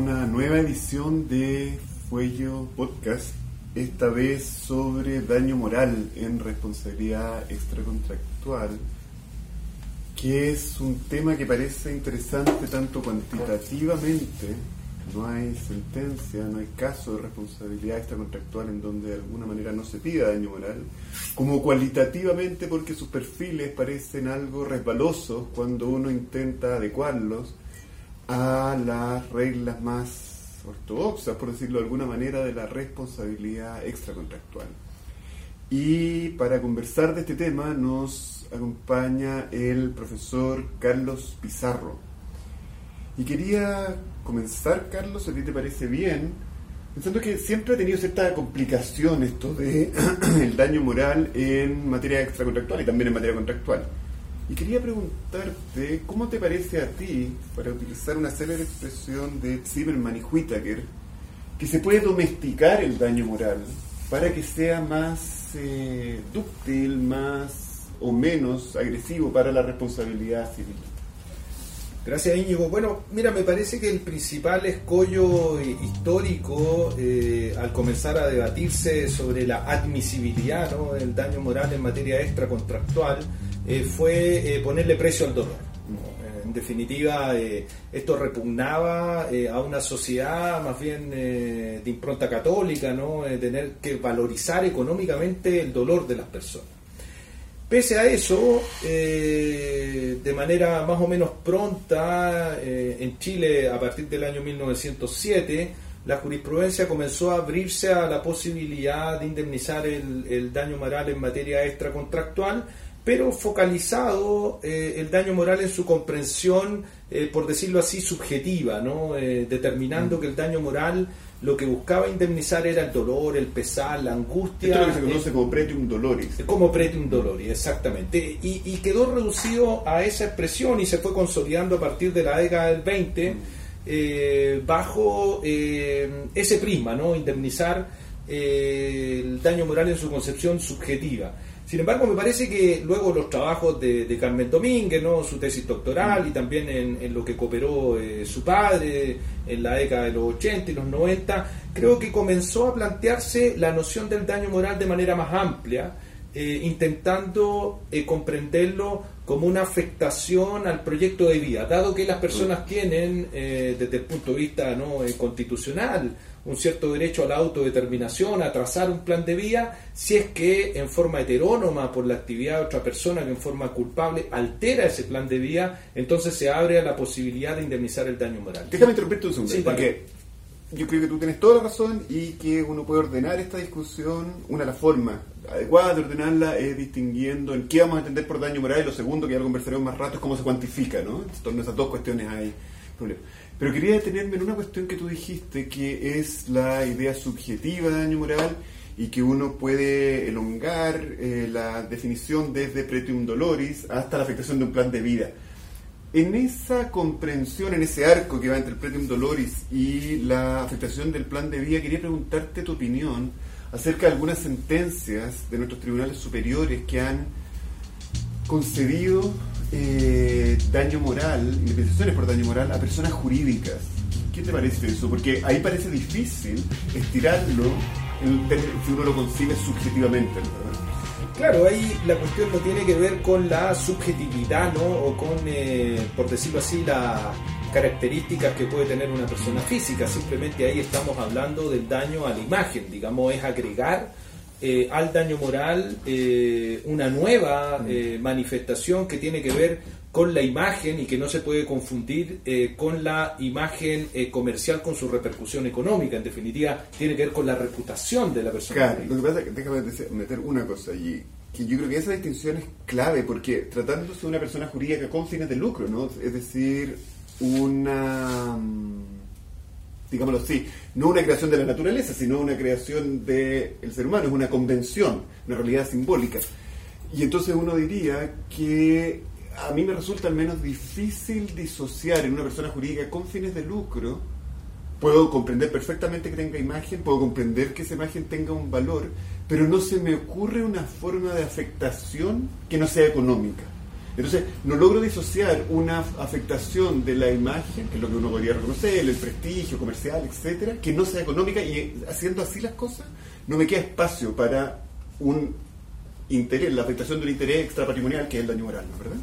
Una nueva edición de Fuello Podcast, esta vez sobre daño moral en responsabilidad extracontractual, que es un tema que parece interesante tanto cuantitativamente, no hay sentencia, no hay caso de responsabilidad extracontractual en donde de alguna manera no se pida daño moral, como cualitativamente porque sus perfiles parecen algo resbalosos cuando uno intenta adecuarlos a las reglas más ortodoxas, por decirlo de alguna manera, de la responsabilidad extracontractual. Y para conversar de este tema nos acompaña el profesor Carlos Pizarro. Y quería comenzar, Carlos, si a ti te parece bien, pensando que siempre ha tenido cierta complicación esto de el daño moral en materia extracontractual y también en materia contractual. Y quería preguntarte, ¿cómo te parece a ti, para utilizar una célebre expresión de Zimmerman y Whittaker, que se puede domesticar el daño moral para que sea más eh, dúctil, más o menos agresivo para la responsabilidad civil? Gracias Íñigo. Bueno, mira, me parece que el principal escollo eh, histórico eh, al comenzar a debatirse sobre la admisibilidad del daño moral en materia extracontractual eh, fue ponerle precio al dolor. En definitiva, esto repugnaba a una sociedad más bien de impronta católica, ¿no? tener que valorizar económicamente el dolor de las personas. Pese a eso, eh, de manera más o menos pronta, eh, en Chile, a partir del año 1907, la jurisprudencia comenzó a abrirse a la posibilidad de indemnizar el, daño moral en materia extracontractual, pero focalizado eh, el daño moral en su comprensión, por decirlo así, subjetiva, ¿no? determinando mm. que el daño moral lo que buscaba indemnizar era el dolor, el pesar, la angustia. Esto es lo que se conoce como pretium doloris. Como pretium doloris, exactamente. Y, quedó reducido a esa expresión y se fue consolidando a partir de la década del 20 eh, bajo eh, ese prisma, ¿no? Indemnizar eh, el daño moral en su concepción subjetiva. Sin embargo, me parece que luego los trabajos de, Carmen Domínguez, ¿no? su tesis doctoral y también en, lo que cooperó eh, su padre en la década de los 80 y los 90, creo que comenzó a plantearse la noción del daño moral de manera más amplia, eh, intentando eh, comprenderlo como una afectación al proyecto de vida, dado que las personas tienen, desde el punto de vista ¿no? constitucional, un cierto derecho a la autodeterminación, a trazar un plan de vida, si es que en forma heterónoma por la actividad de otra persona que en forma culpable altera ese plan de vida, entonces se abre a la posibilidad de indemnizar el daño moral. Déjame interrumpirte un segundo, porque yo creo que tú tienes toda la razón y que uno puede ordenar esta discusión, una de las formas adecuadas de ordenarla es distinguiendo en qué vamos a entender por daño moral y lo segundo, que ya lo conversaremos más rato, es cómo se cuantifica, ¿no? En torno a esas dos cuestiones hay problemas. Pero quería detenerme en una cuestión que tú dijiste, que es la idea subjetiva de daño moral y que uno puede elongar eh, la definición desde pretium doloris hasta la afectación de un plan de vida. En esa comprensión, en ese arco que va entre el pretium doloris y la afectación del plan de vida, quería preguntarte tu opinión acerca de algunas sentencias de nuestros tribunales superiores que han concedido eh, daño moral, indemnizaciones por daño moral a personas jurídicas. ¿Qué te parece eso? Porque ahí parece difícil estirarlo si uno lo concibe subjetivamente. Claro, ahí la cuestión no tiene que ver con la subjetividad, ¿no? O con, eh, por decirlo así, las características que puede tener una persona física. Simplemente ahí estamos hablando del daño a la imagen, digamos, es agregar eh, al daño moral eh, una nueva eh, manifestación que tiene que ver con la imagen y que no se puede confundir con la imagen comercial con su repercusión económica. En definitiva, tiene que ver con la reputación de la persona. Claro, lo que pasa es que déjame meter una cosa allí. Que yo creo que esa distinción es clave porque tratándose de una persona jurídica con fines de lucro, ¿no? Es decir, una mm, digámoslo así, no una creación de la naturaleza, sino una creación del ser humano, es una convención, una realidad simbólica. Y entonces uno diría que a mí me resulta al menos difícil disociar en una persona jurídica con fines de lucro. Puedo comprender perfectamente que tenga imagen, puedo comprender que esa imagen tenga un valor, pero no se me ocurre una forma de afectación que no sea económica. Entonces, no logro disociar una afectación de la imagen, que es lo que uno podría reconocer, el prestigio comercial, etcétera, que no sea económica, y haciendo así las cosas, no me queda espacio para un interés, la afectación de un interés extrapatrimonial que es el daño moral, ¿no verdad?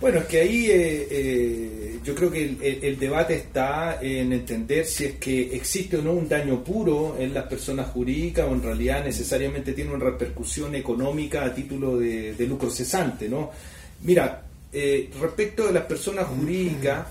Bueno, es que ahí eh, eh, yo creo que el, debate está en entender si es que existe o no un daño puro en las personas jurídicas o en realidad necesariamente tiene una repercusión económica a título de, lucro cesante, ¿no? Mira, eh, respecto de las personas jurídicas,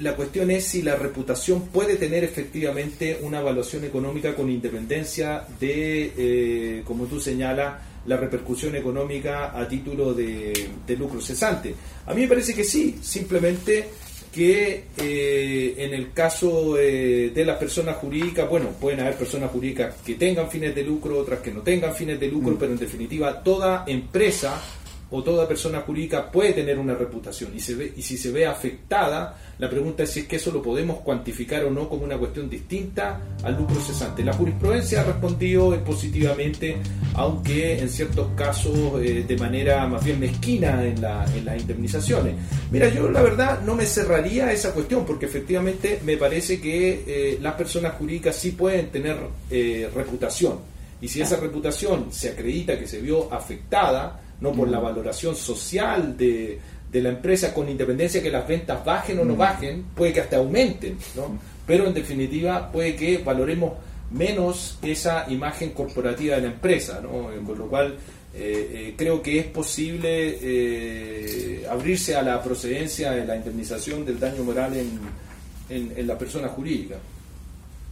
la cuestión es si la reputación puede tener efectivamente una evaluación económica con independencia de, como tú señalas, la repercusión económica a título de, lucro cesante. A mí me parece que sí, simplemente que eh, en el caso eh, de las personas jurídicas, bueno, pueden haber personas jurídicas que tengan fines de lucro, otras que no tengan fines de lucro, mm. pero en definitiva toda empresa o toda persona jurídica puede tener una reputación y, se ve, y si se ve afectada, la pregunta es si es que eso lo podemos cuantificar o no como una cuestión distinta al lucro cesante. La jurisprudencia ha respondido positivamente, aunque en ciertos casos eh, de manera más bien mezquina en, la, en, las indemnizaciones. Mira, yo la verdad no me cerraría esa cuestión porque efectivamente me parece que eh, las personas jurídicas sí pueden tener eh, reputación. Y si esa reputación se acredita que se vio afectada, no por la mm. valoración social de, de la empresa con independencia que las ventas bajen o no mm. bajen, puede que hasta aumenten, ¿no? pero en definitiva puede que valoremos menos esa imagen corporativa de la empresa, ¿no? con lo cual eh, eh, creo que es posible eh, abrirse a la procedencia de la indemnización del daño moral en, en, la persona jurídica.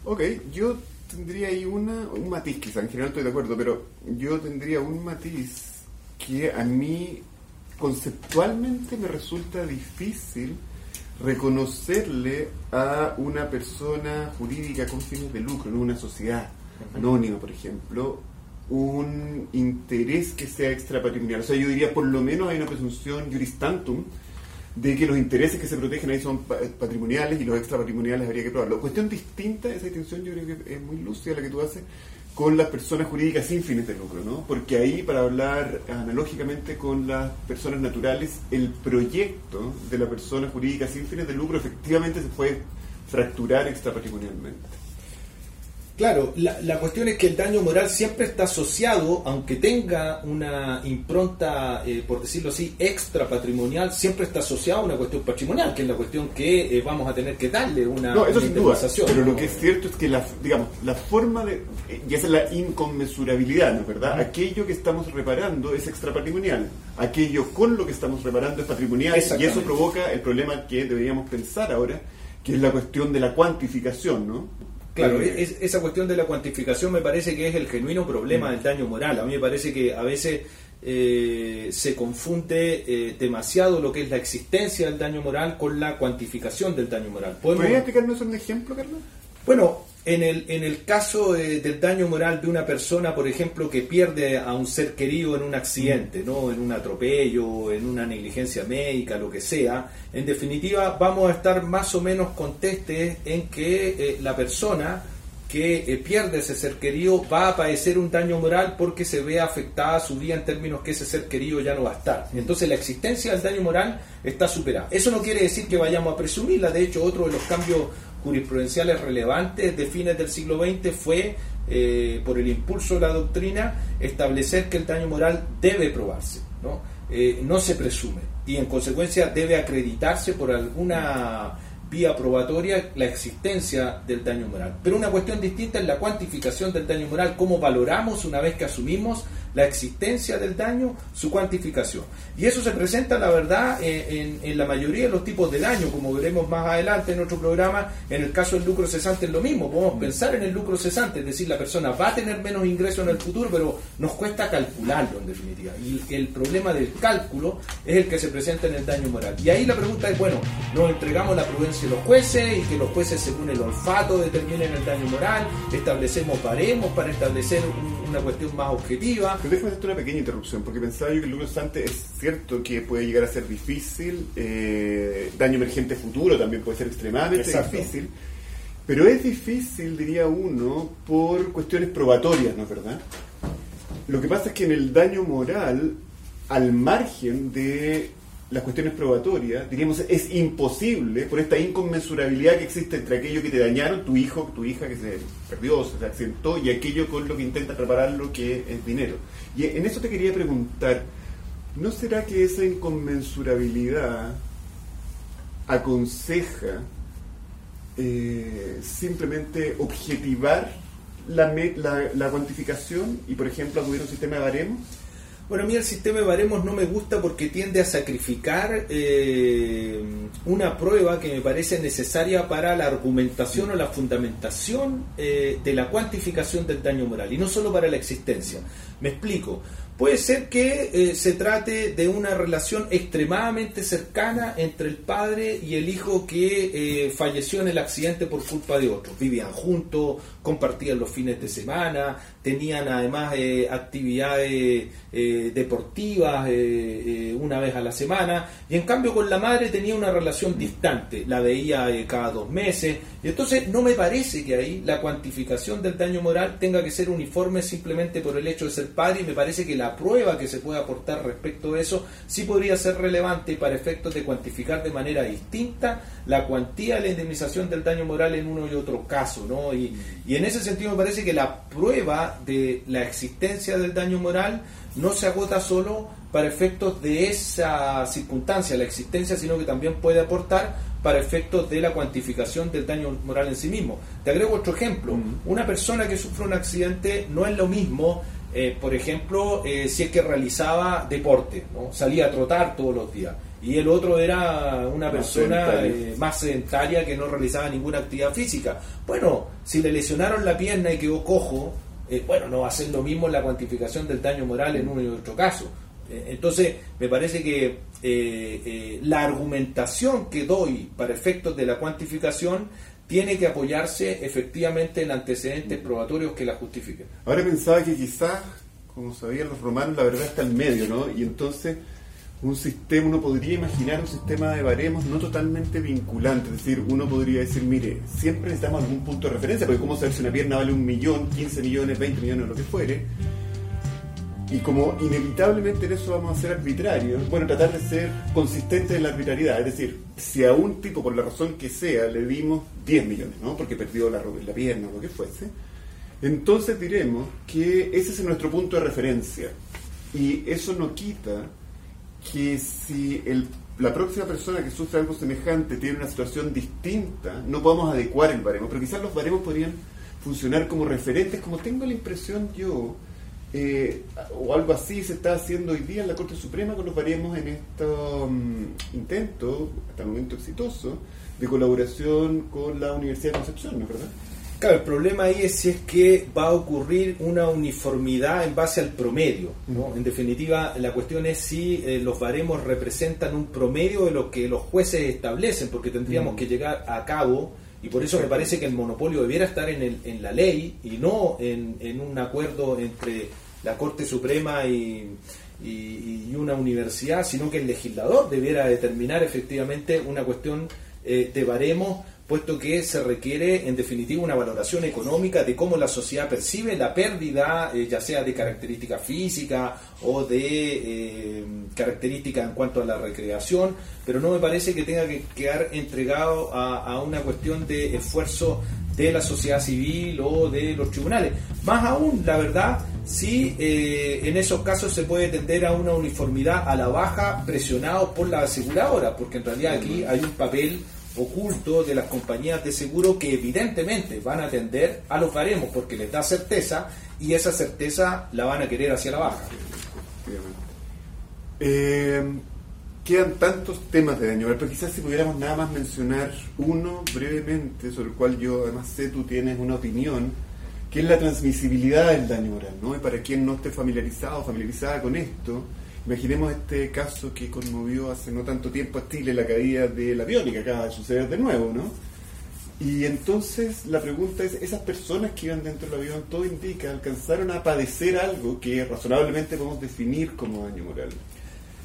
Ok, yo tendría ahí una, un matiz, quizá en general estoy de acuerdo, pero yo tendría un matiz que a mí conceptualmente me resulta difícil reconocerle a una persona jurídica con fines de lucro, en una sociedad anónima, por ejemplo, un interés que sea extrapatrimonial. O sea, yo diría, por lo menos hay una presunción juristantum de que los intereses que se protegen ahí son patrimoniales y los extrapatrimoniales habría que probarlo. Cuestión distinta, esa distinción yo creo que es muy lúcida la que tú haces, con las personas jurídicas sin fines de lucro, ¿no? Porque ahí, para hablar analógicamente con las personas naturales, el proyecto de la persona jurídica sin fines de lucro efectivamente se puede fracturar extrapatrimonialmente. Claro, la, cuestión es que el daño moral siempre está asociado, aunque tenga una impronta, eh, por decirlo así, extra patrimonial, siempre está asociado a una cuestión patrimonial, que es la cuestión que eh, vamos a tener que darle una, no, eso sin duda, Pero lo que es cierto es que la, digamos, la forma de, eh, y esa es la inconmensurabilidad, ¿no verdad? Aquello que estamos reparando es extra patrimonial, aquello con lo que estamos reparando es patrimonial, y eso provoca el problema que deberíamos pensar ahora, que es la cuestión de la cuantificación, ¿no? Claro, es, esa cuestión de la cuantificación me parece que es el genuino problema del daño moral. A mí me parece que a veces eh, se confunde eh, demasiado lo que es la existencia del daño moral con la cuantificación del daño moral. ¿Podrías explicarnos un ejemplo, Carlos? Bueno, en el, en el caso del daño moral de una persona, por ejemplo, que pierde a un ser querido en un accidente, ¿no? en un atropello, en una negligencia médica, lo que sea, en definitiva vamos a estar más o menos contestes en que eh, la persona que eh, pierde ese ser querido va a padecer un daño moral porque se ve afectada su vida en términos que ese ser querido ya no va a estar. Entonces la existencia del daño moral está superada. Eso no quiere decir que vayamos a presumirla, de hecho otro de los cambios jurisprudenciales relevantes de fines del siglo XX fue, eh, por el impulso de la doctrina, establecer que el daño moral debe probarse, ¿no? Eh, no se presume y en consecuencia debe acreditarse por alguna vía probatoria la existencia del daño moral. Pero una cuestión distinta es la cuantificación del daño moral, cómo valoramos una vez que asumimos la existencia del daño, su cuantificación. Y eso se presenta, la verdad, en, la mayoría de los tipos de daño, como veremos más adelante en otro programa. En el caso del lucro cesante es lo mismo, podemos pensar en el lucro cesante, es decir, la persona va a tener menos ingresos en el futuro, pero nos cuesta calcularlo en definitiva. Y el problema del cálculo es el que se presenta en el daño moral. Y ahí la pregunta es, bueno, nos entregamos la prudencia de los jueces y que los jueces según el olfato determinen el daño moral, establecemos baremos para establecer una cuestión más objetiva déjame hacerte una pequeña interrupción, porque pensaba yo que el lucro cesante es cierto que puede llegar a ser difícil, eh, daño emergente futuro también puede ser extremadamente difícil, pero es difícil, diría uno, por cuestiones probatorias, ¿no es verdad? Lo que pasa es que en el daño moral, al margen de las cuestiones probatorias, diríamos, es imposible por esta inconmensurabilidad que existe entre aquello que te dañaron, tu hijo, tu hija que se perdió, se accidentó, y aquello con lo que intenta lo que es dinero. Y en eso te quería preguntar, ¿no será que esa inconmensurabilidad aconseja eh, simplemente objetivar la, la, la, cuantificación y, por ejemplo, acudir a un sistema de baremos? Bueno, a mí el sistema de baremos no me gusta porque tiende a sacrificar eh, una prueba que me parece necesaria para la argumentación o la fundamentación eh, de la cuantificación del daño moral y no solo para la existencia. Me explico. Puede ser que eh, se trate de una relación extremadamente cercana entre el padre y el hijo que falleció en el accidente por culpa de otro. Vivían juntos, compartían los fines de semana, tenían además eh, actividades eh, deportivas eh, una vez a la semana, y en cambio con la madre tenía una relación distante, la veía cada dos meses, y entonces no me parece que ahí la cuantificación del daño moral tenga que ser uniforme simplemente por el hecho de ser padre, y me parece que la prueba que se puede aportar respecto a eso sí podría ser relevante para efectos de cuantificar de manera distinta la cuantía de la indemnización del daño moral en uno y otro caso, ¿no? Y en ese sentido me parece que la prueba de la existencia del daño moral no se agota solo para efectos de esa circunstancia, la existencia, sino que también puede aportar para efectos de la cuantificación del daño moral en sí mismo. Te agrego otro ejemplo. Una persona que sufre un accidente no es lo mismo, eh, por ejemplo, eh, si es que realizaba deporte, ¿no? salía a trotar todos los días y el otro era una persona eh, más sedentaria que no realizaba ninguna actividad física. Bueno, si le lesionaron la pierna y quedó cojo, eh, bueno, no va a ser lo mismo la cuantificación del daño moral en uno y otro caso. Eh, entonces, me parece que la argumentación que doy para efectos de la cuantificación tiene que apoyarse efectivamente en antecedentes probatorios que la justifiquen. Ahora pensaba que quizás, como sabían los romanos, la verdad está en medio, ¿no? Y entonces un sistema, uno podría imaginar un sistema de baremos no totalmente vinculante, es decir, uno podría decir, mire, siempre necesitamos algún punto de referencia, porque cómo saber si una pierna vale un millón, 15 millones, 20 millones, lo que fuere, y como inevitablemente en eso vamos a ser arbitrarios, bueno, tratar de ser consistentes en la arbitrariedad, es decir, si a un tipo, por la razón que sea, le dimos 10 millones, ¿no? Porque perdió la, la pierna o lo que fuese, entonces diremos que ese es nuestro punto de referencia, y eso no quita que si el, la próxima persona que sufre algo semejante tiene una situación distinta, no podemos adecuar el baremo, pero quizás los baremos podrían funcionar como referentes, como tengo la impresión yo, eh, o algo así se está haciendo hoy día en la Corte Suprema con los baremos en este intento, hasta el momento exitoso, de colaboración con la Universidad de Concepción, ¿no es verdad? Claro, el problema ahí es si es que va a ocurrir una uniformidad en base al promedio. ¿no? En definitiva, la cuestión es si eh, los baremos representan un promedio de lo que los jueces establecen, porque tendríamos que llegar a cabo, y por eso me parece que el monopolio debiera estar en, el, en la ley y no en, un acuerdo entre la Corte Suprema y, una universidad, sino que el legislador debiera determinar efectivamente una cuestión eh, de baremos puesto que se requiere en definitiva una valoración económica de cómo la sociedad percibe la pérdida, eh, ya sea de característica física o de eh, características en cuanto a la recreación, pero no me parece que tenga que quedar entregado a, una cuestión de esfuerzo de la sociedad civil o de los tribunales. Más aún, la verdad, si eh, en esos casos se puede tender a una uniformidad a la baja presionado por la aseguradora, porque en realidad aquí hay un papel oculto de las compañías de seguro que evidentemente van a atender a los baremos porque les da certeza y esa certeza la van a querer hacia la baja. Eh, quedan tantos temas de daño, pero quizás si pudiéramos nada más mencionar uno brevemente, sobre el cual yo además sé tú tienes una opinión, que es la transmisibilidad del daño moral, ¿no? Y para quien no esté familiarizado o familiarizada con esto, Imaginemos este caso que conmovió hace no tanto tiempo a Chile, la caída del avión y que acaba de suceder de nuevo, ¿no? Y entonces la pregunta es, esas personas que iban dentro del avión, todo indica, alcanzaron a padecer algo que razonablemente podemos definir como daño moral.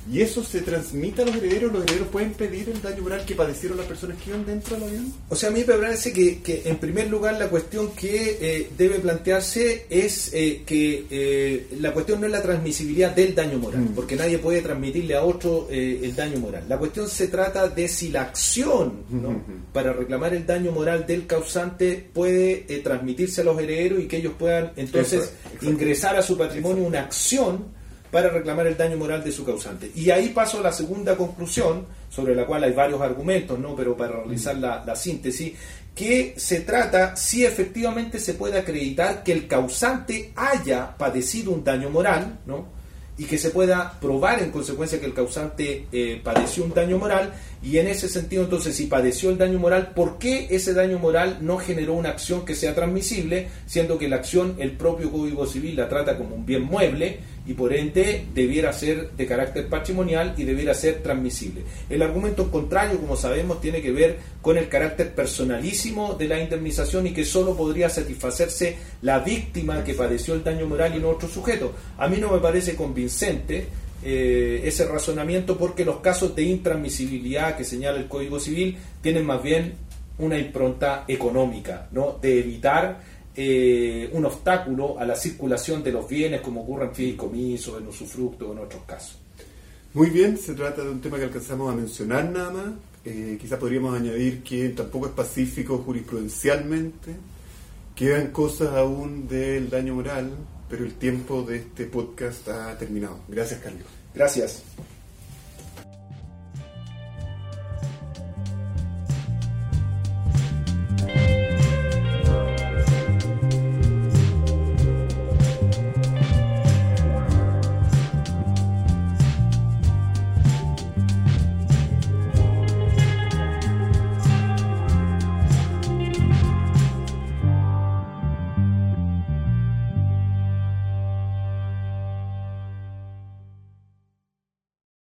¿Y eso se transmite a los herederos? ¿Los herederos pueden pedir el daño moral que padecieron las personas que iban dentro del avión? O sea, a mí me parece que, que en primer lugar la cuestión que eh, debe plantearse es eh, que eh, la cuestión no es la transmisibilidad del daño moral, Mm. porque nadie puede transmitirle a otro eh, el daño moral. La cuestión se trata de si la acción ¿no? Ujú. para reclamar el daño moral del causante puede eh, transmitirse a los herederos y que ellos puedan entonces Eso, ingresar a su patrimonio una acción para reclamar el daño moral de su causante. Y ahí paso a la segunda conclusión, sobre la cual hay varios argumentos, ¿no? pero para realizar la, la síntesis, que se trata si efectivamente se puede acreditar que el causante haya padecido un daño moral, ¿no? y que se pueda probar en consecuencia que el causante eh, padeció un daño moral y en ese sentido entonces si padeció el daño moral, ¿por qué ese daño moral no generó una acción que sea transmisible, siendo que la acción el propio Código Civil la trata como un bien mueble y por ende debiera ser de carácter patrimonial y debiera ser transmisible? El argumento contrario, como sabemos, tiene que ver con el carácter personalísimo de la indemnización y que solo podría satisfacerse la víctima que padeció el daño moral y no otro sujeto. A mí no me parece convincente eh, ese razonamiento porque los casos de intransmisibilidad que señala el Código Civil tienen más bien una impronta económica, ¿no? de evitar eh, un obstáculo a la circulación de los bienes como ocurre en fideicomisos, en usufructo, en otros casos. Muy bien, se trata de un tema que alcanzamos a mencionar nada más. Eh, quizás podríamos añadir que tampoco es pacífico jurisprudencialmente. Quedan cosas aún del daño moral, pero el tiempo de este podcast ha terminado. Gracias, Carlos. Gracias.